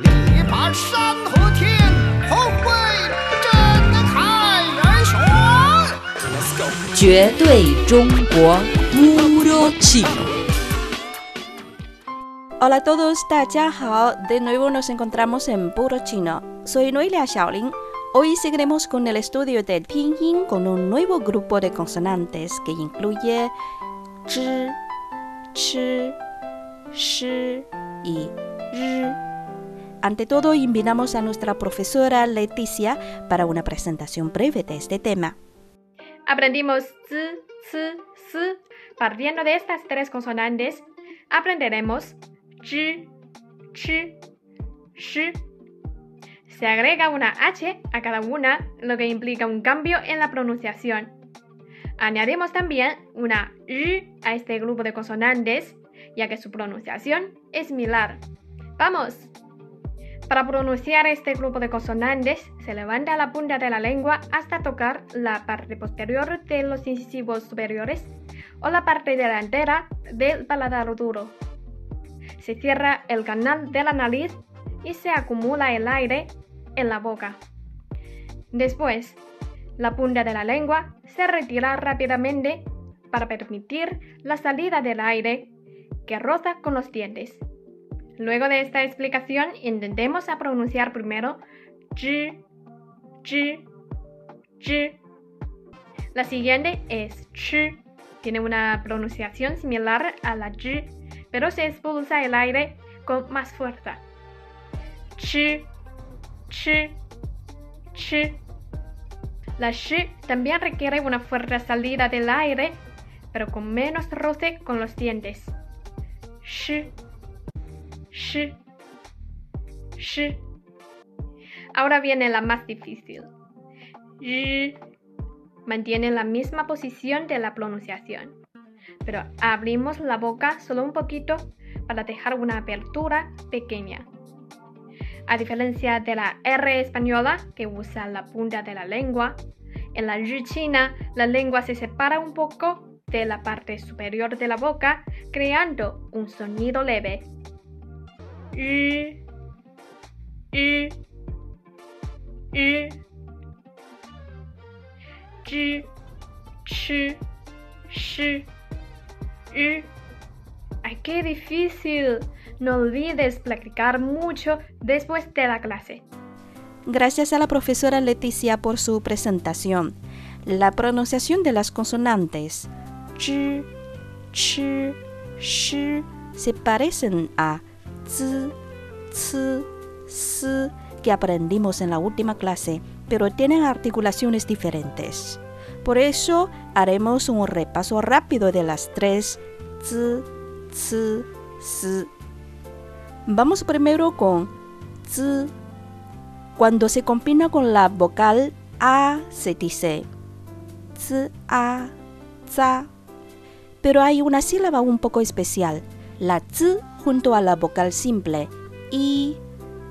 力拔山河天，后会震撼人雄。绝对中国 Puro Chino. Hola a todos, 大家好. De nuevo nos encontramos en Puro Chino. Soy Noelia Xiaolin. Hoy seguiremos con el estudio del pinyin con un nuevo grupo de consonantes que incluye zhi, chi, shi y r. Ante todo, invitamos a nuestra profesora Leticia para una presentación breve de este tema. Aprendimos z, c, s. Partiendo de estas tres consonantes, aprenderemos zhi, chi, shi. Se agrega una h a cada una, lo que implica un cambio en la pronunciación. Añadimos también una r a este grupo de consonantes, ya que su pronunciación es similar. ¡Vamos! Para pronunciar este grupo de consonantes, se levanta la punta de la lengua hasta tocar la parte posterior de los incisivos superiores o la parte delantera del paladar duro. Se cierra el canal de la nariz y se acumula el aire en la boca. Después, la punta de la lengua se retira rápidamente para permitir la salida del aire que roza con los dientes. Luego de esta explicación, intentemos a pronunciar primero zhi, zhi, zhi. La siguiente es ch. Tiene una pronunciación similar a la zhi, pero se expulsa el aire con más fuerza. Ch, ch, ch. La sh también requiere una fuerte salida del aire, pero con menos roce con los dientes. Sh, sh, sh. Ahora viene la más difícil. Y mantiene la misma posición de la pronunciación, pero abrimos la boca solo un poquito para dejar una apertura pequeña. A diferencia de la R española, que usa la punta de la lengua, en la R china la lengua se separa un poco de la parte superior de la boca, creando un sonido leve. Y, y, y, zhi, chi, shi, y. ¡Ay, qué difícil! No olvides practicar mucho después de la clase. Gracias a la profesora Leticia por su presentación. La pronunciación de las consonantes zhi, chi, shi se parecen a z, c, s que aprendimos en la última clase, pero tienen articulaciones diferentes. Por eso haremos un repaso rápido de las tres z, c, s. Vamos primero con z. Cuando se combina con la vocal a se dice z, a, za. Pero hay una sílaba un poco especial, la z junto a la vocal simple y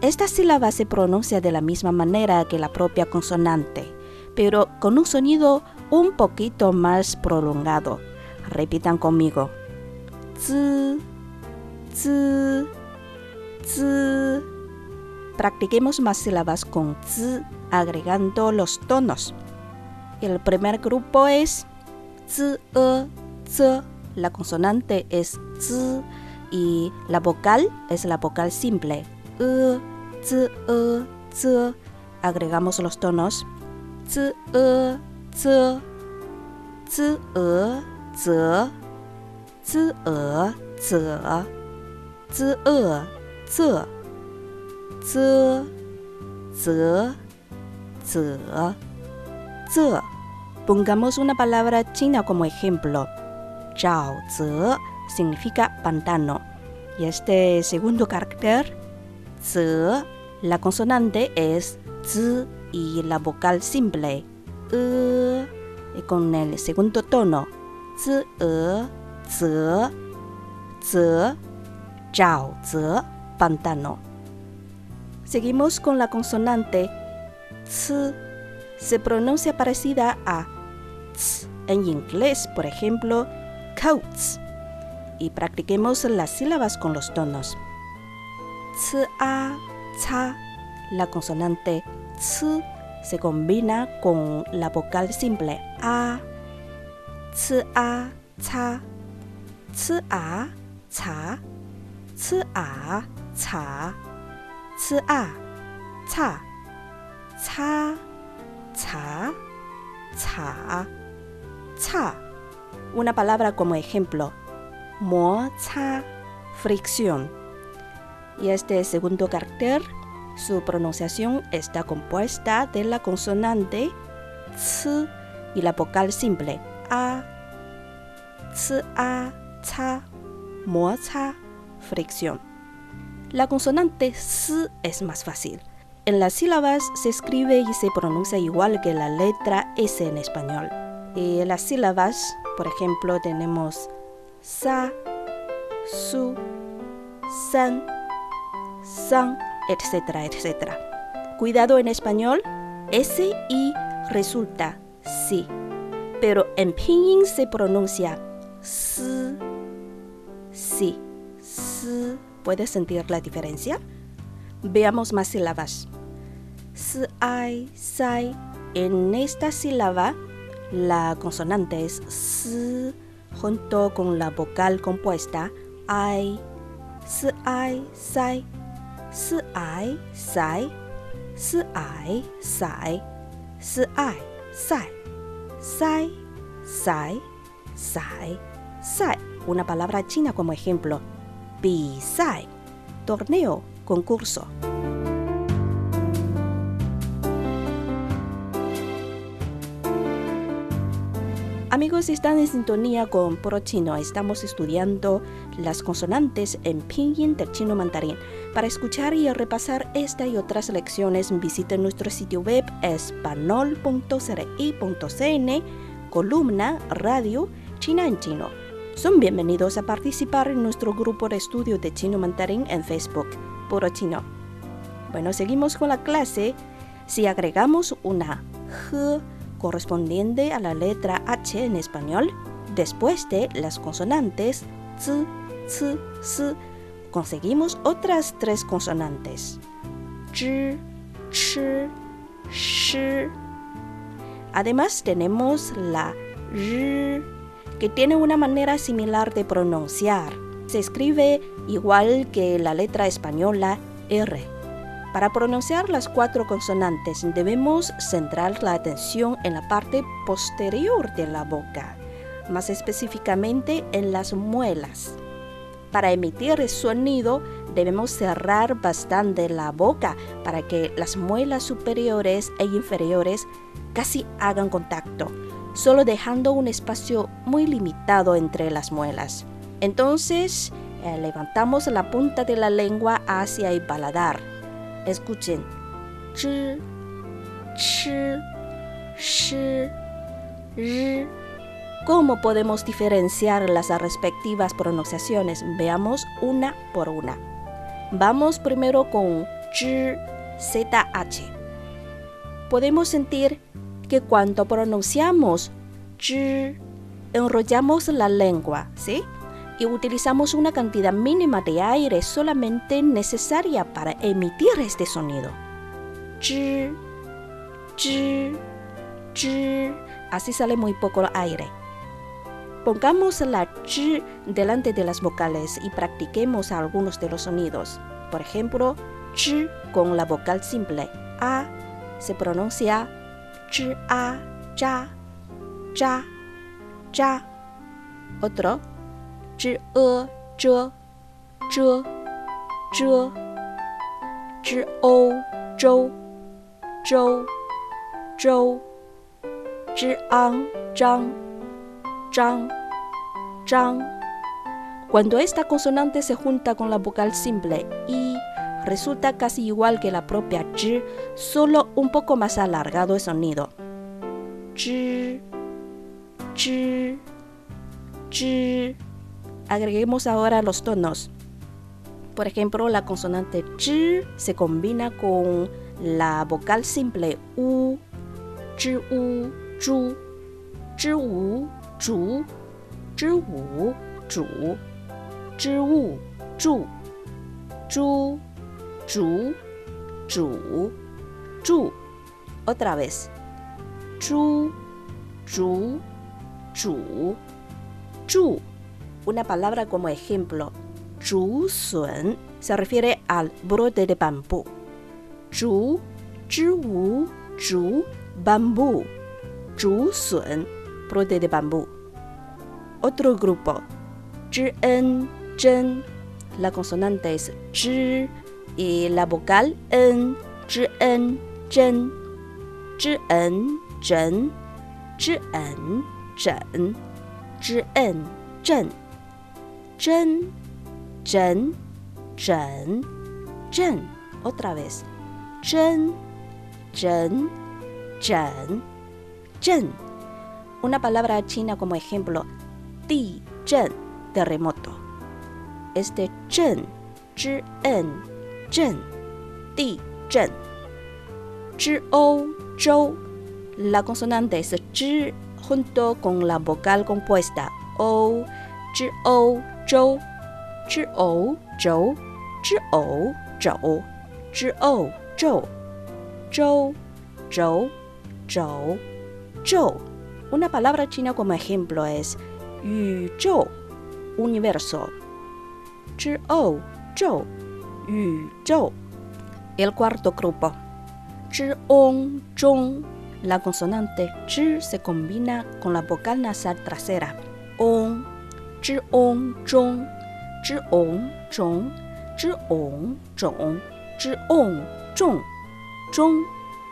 esta sílaba se pronuncia de la misma manera que la propia consonante, pero con un sonido un poquito más prolongado. Repitan conmigo. Z, z, z. Practiquemos más sílabas con z agregando los tonos. El primer grupo es z, e, z. La consonante es z y la vocal es la vocal simple. E, z, e, z. Agregamos los tonos. Z, e, z. Z, e, z. Z, e, z. Z, e, z. Z, z, z, z. Pongamos una palabra china como ejemplo. Zhao zi significa pantano. Y este segundo carácter, z, la consonante es z y la vocal simple, e, y con el segundo tono, z, e, z, z, zhao zi, pantano. Seguimos con la consonante z. Se pronuncia parecida a z en inglés, por ejemplo, coats. Y practiquemos las sílabas con los tonos. Z a, cha. La consonante ts se combina con la vocal simple a. Ts a cha. Ts a cha. Ts a cha. Ts a. Cha. Cha. Cha. Cha. Una palabra como ejemplo. Mo cha. Fricción. Y este segundo carácter, su pronunciación está compuesta de la consonante ts y la vocal simple a. Ts a cha. Mo cha. Fricción. La consonante s es más fácil. En las sílabas se escribe y se pronuncia igual que la letra S en español. Y en las sílabas, por ejemplo, tenemos sa, su, san, san, etcétera, etcétera. Cuidado en español, S y resulta sí, pero en pinyin se pronuncia s, sí, s. ¿Puedes sentir la diferencia? Veamos más sílabas. S, I, sai. En esta sílaba, la consonante es s junto con la vocal compuesta I. S, I, sai. S, I, sai. S, I, sai. S, I, sai. Sai, sai, sai, sai. Una palabra china como ejemplo. 比赛, torneo, concurso. Amigos, están en sintonía con Pro Chino. Estamos estudiando las consonantes en pinyin del chino mandarín. Para escuchar y repasar esta y otras lecciones, visiten nuestro sitio web espanol.cri.cn, columna Radio China en Chino. Son bienvenidos a participar en nuestro grupo de estudio de chino mandarín en Facebook, Puro Chino. Bueno, seguimos con la clase. Si agregamos una G correspondiente a la letra H en español, después de las consonantes Z, Z, S, conseguimos otras tres consonantes. Zh, Ch, Sh. Además tenemos la R, que tiene una manera similar de pronunciar. Se escribe igual que la letra española R. Para pronunciar las cuatro consonantes debemos centrar la atención en la parte posterior de la boca, más específicamente en las muelas. Para emitir el sonido debemos cerrar bastante la boca para que las muelas superiores e inferiores casi hagan contacto, solo dejando un espacio muy limitado entre las muelas. Entonces, eh, levantamos la punta de la lengua hacia el paladar Escuchen. Zh, ch, sh, r. ¿Cómo podemos diferenciar las respectivas pronunciaciones? Veamos una por una. Vamos primero con zh, ZH. Podemos sentir que cuando pronunciamos zh, enrollamos la lengua, ¿sí? Y utilizamos una cantidad mínima de aire solamente necesaria para emitir este sonido. Así sale muy poco aire. Pongamos la ch delante de las vocales y practiquemos algunos de los sonidos. Por ejemplo, ch con la vocal simple a se pronuncia ch a ya ya ya. Otro 知呃遮遮遮知欧周周周知昂张张张 Cuando esta consonante se junta con la vocal simple i, resulta casi igual que la propia ch, solo un poco más alargado el sonido. Ch, ch, ch. Agreguemos ahora los tonos. Por ejemplo, la consonante ch se combina con la vocal simple u, zhi u, zhu, zhi u, zhu, zhi u, zhu, zhi u, zhu, zhu, zhu, chu, chu. Otra vez. Chu, chu, chu, chu. Una palabra como ejemplo. Chu sun se refiere al brote de bambú. Chu, wu, chu, bambú. Chu sun, brote de bambú. Otro grupo. en, zhen. La consonante es zhi y la vocal en, en, zhen. en, zhen. en, zhen. en, zhen. Zhen, zhen, zhen, zhen. Otra vez. Zhen, zhen, zhen, zhen. Una palabra china como ejemplo. Di, zhen, terremoto. Este zhen, zhen, zhen, di, zhen. o, zhou. La consonante es zhi junto con la vocal compuesta o, o, zhou, o, zhou, o, zhou, o, zhou, zhou, zhou, zhou, zhou. Una palabra china como ejemplo es yu zhou, universo. zhou, yu zhou. El cuarto grupo. Zhi-ong, zhong. La consonante zhi se combina con la vocal nasal trasera. Ong, zhi-ong, zhong, zhi-ong, zhong, zhi-ong, zhong, zhi-ong, zhong, zhong,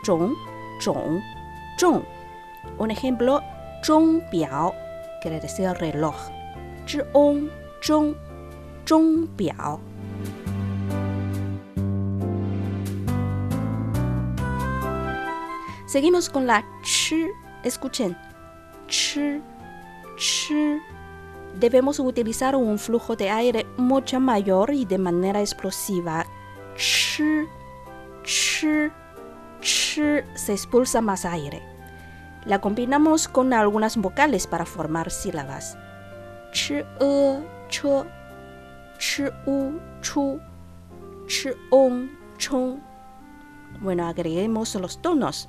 zhong, zhong, zhong. Un ejemplo, zhong biao quiere decir reloj. Zhi-ong, zhong, zhong biao. Seguimos con la ch. Escuchen. Ch, ch. Debemos utilizar un flujo de aire mucho mayor y de manera explosiva. Ch, ch, ch. Se expulsa más aire. La combinamos con algunas vocales para formar sílabas. Ch, e, ch, ch, u, chu, ch, on, chong. Bueno, agreguemos los tonos.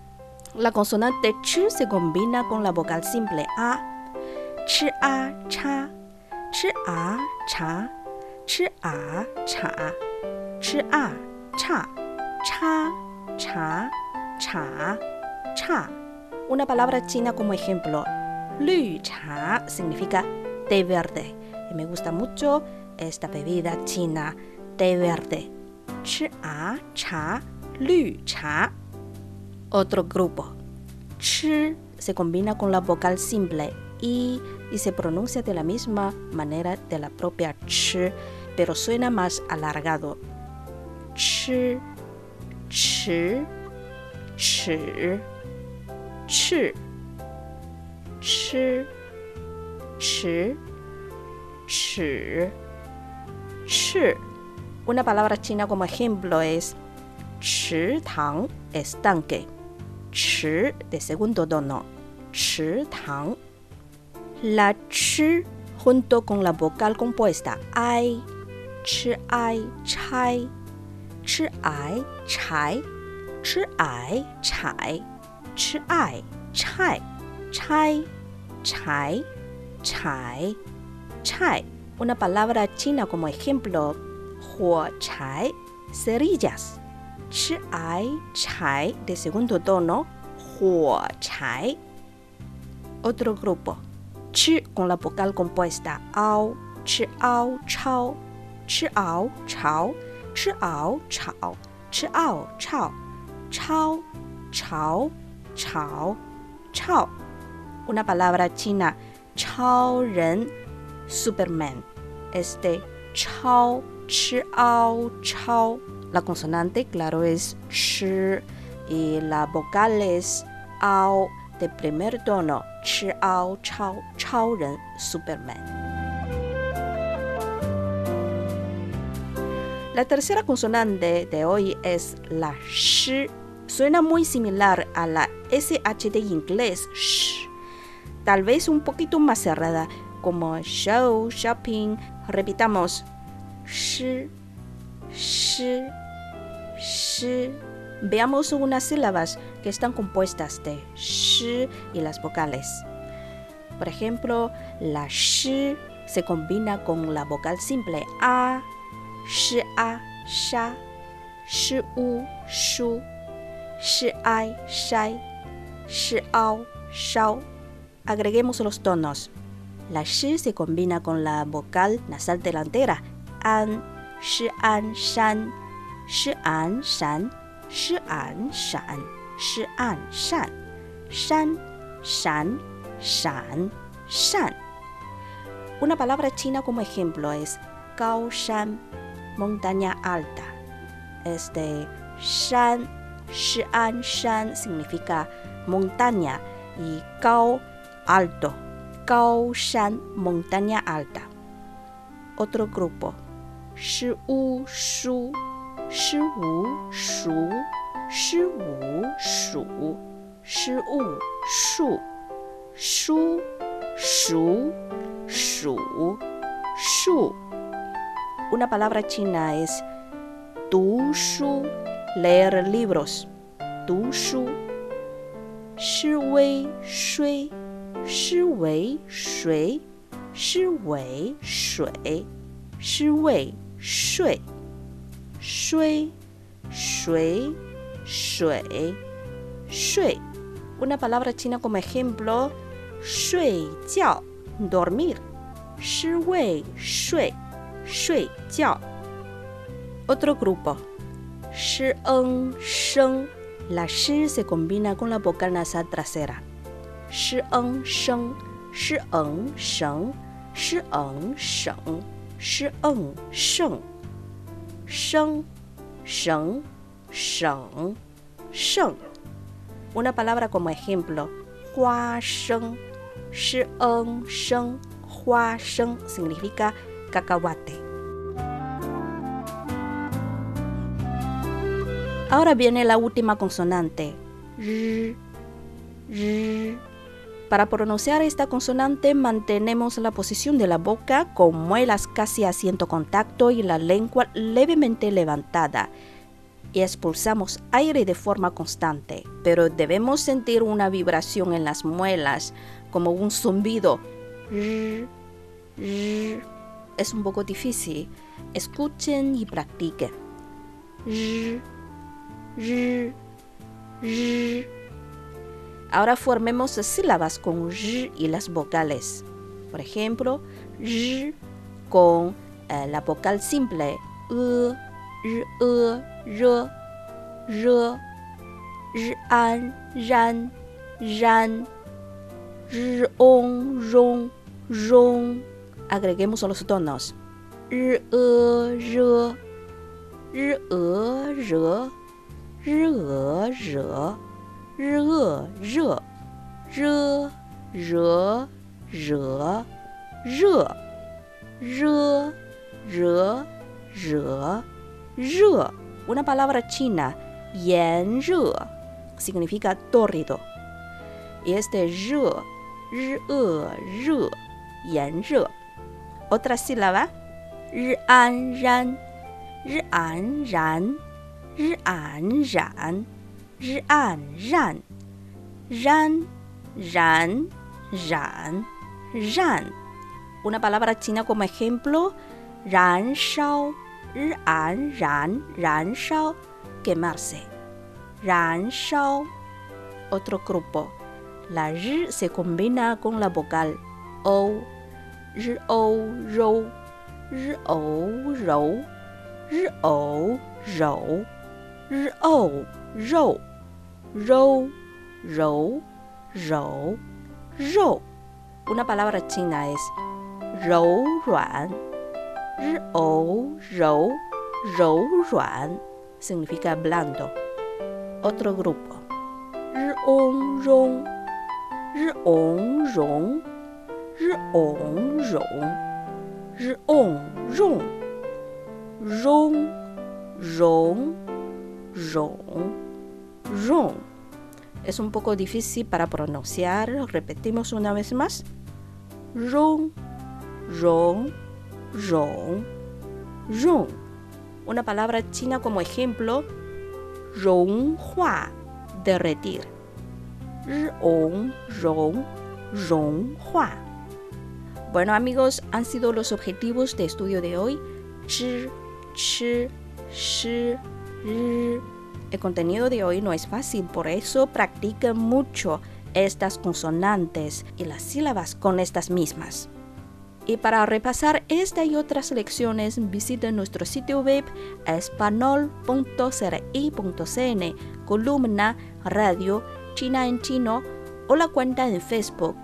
La consonante ch se combina con la vocal simple a. Una palabra china como ejemplo. Lü cha significa té verde. Y me gusta mucho esta bebida china, té verde. Ch a cha. Lü cha otro grupo. Ch se combina con la vocal simple y, y se pronuncia de la misma manera de la propia ch, pero suena más alargado. Ch, ch, ch, ch, ch, ch, ch, ch. Una palabra china como ejemplo es tang, estanque ch de segundo tono, ch tang. La ch junto con la vocal compuesta. Ai, ch ai chai, ch ai chai, ch ai chai, ch ai chai, chai, chai. Una palabra china como ejemplo, huo chai, cerillas. Chi ai chai. De segundo tono, huo chai. Otro grupo, chi con la vocal compuesta ao, chi ao chao, chi ao chao, chi ao chao, chi ao chao, chao, chao, chao, chao. Una palabra china, chao ren, Superman. Este chao, chi ao chao la consonante, claro, es sh y la vocal es ao de primer tono, chi ao chao, chao ren, Superman. La tercera consonante de hoy es la sh. Suena muy similar a la SH de inglés, sh. Tal vez un poquito más cerrada, como show, shopping. Repitamos, sh, sh sh, Veamos unas sílabas que están compuestas de sh y las vocales. Por ejemplo, la sh se combina con la vocal simple a, sh a, sha, sh u, shu, sh ai, shai, sh ao, shao. Agreguemos los tonos. La sh se combina con la vocal nasal delantera an, sh an, shan, sh an, shan, sh an, shan, sh an, shan, shan, shan, shan, shan. Una palabra china como ejemplo es Gao Shan, montaña alta. Este Shan, Shi'an Shan significa montaña y Gao alto. Gao Shan, montaña alta. Otro grupo. Shi Shu, Shi Wu Shu, Shi Wu Shu, Shi Wu Shu, Shu, Shu, Shu, Shu. Una palabra china es tu shu, leer libros. Tu shu. Shi wei shui, shi wei shui, shi wei shui, shi wei shui, shui, shui, shui, shui. Una palabra china como ejemplo, shui jiao, dormir. Shi wei shui, shui jiao. Otro grupo. Shi en sheng. La shi se combina con la vocal nasal trasera. Shi en sheng, shi en sheng, shi en sheng, shi en sheng. Sheng, sheng, sheng, sheng. Una palabra como ejemplo. Hua sheng. Shi en sheng, hua sheng significa cacahuate. Ahora viene la última consonante. R, r. Para pronunciar esta consonante mantenemos la posición de la boca con muelas casi haciendo contacto y la lengua levemente levantada. Y expulsamos aire de forma constante, pero debemos sentir una vibración en las muelas, como un zumbido. Es un poco difícil. Escuchen y practiquen. Ahora formemos sílabas con R y las vocales. Por ejemplo, R con eh, la vocal simple E, R, E, R, R, R, an, ran, ran, R, on, ron, ron. Agreguemos los tonos. R, E, R, R, E, R. 日鹅惹，日恶热，热惹惹热，热惹惹热。Una palabra china, 炎热 significa torrido. Y este 热，日恶热，炎热。Otra sílaba, 日安然，日安然。日安然， ran ran. Ran ran ran una palabra china como ejemplo ran shao ran ran ran shao quemarse. Ran shao otro grupo. La r se combina con la vocal o r o ro r o ro r o ro r o ro Rou, rou, rou, rou. Una palavra china é rou ruan. Rou, rou, rou ruan. Significa blando. Outro grupo. Rong, rong. Rong, rong. Rong, rong. Rong, rong. Rong, rong, rong. Wrong. Es un poco difícil para pronunciar. Repetimos una vez más. Wrong, wrong, wrong, wrong. Una palabra china como ejemplo. Ronghua, derretir. Rong, rong, ronghua. Bueno amigos, han sido los objetivos de estudio de hoy. Chi, chi, shi, el contenido de hoy no es fácil, por eso practiquen mucho estas consonantes y las sílabas con estas mismas. Y para repasar esta y otras lecciones, visiten nuestro sitio web espanol.cri.cn, columna Radio China en Chino o la cuenta en Facebook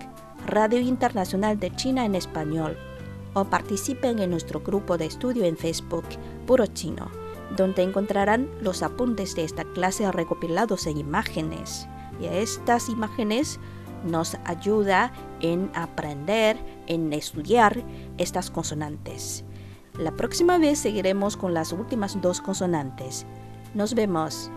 Radio Internacional de China en Español o participen en nuestro grupo de estudio en Facebook Puro Chino, donde encontrarán los apuntes de esta clase recopilados en imágenes. Y estas imágenes nos ayuda en aprender, en estudiar estas consonantes. La próxima vez seguiremos con las últimas dos consonantes. Nos vemos.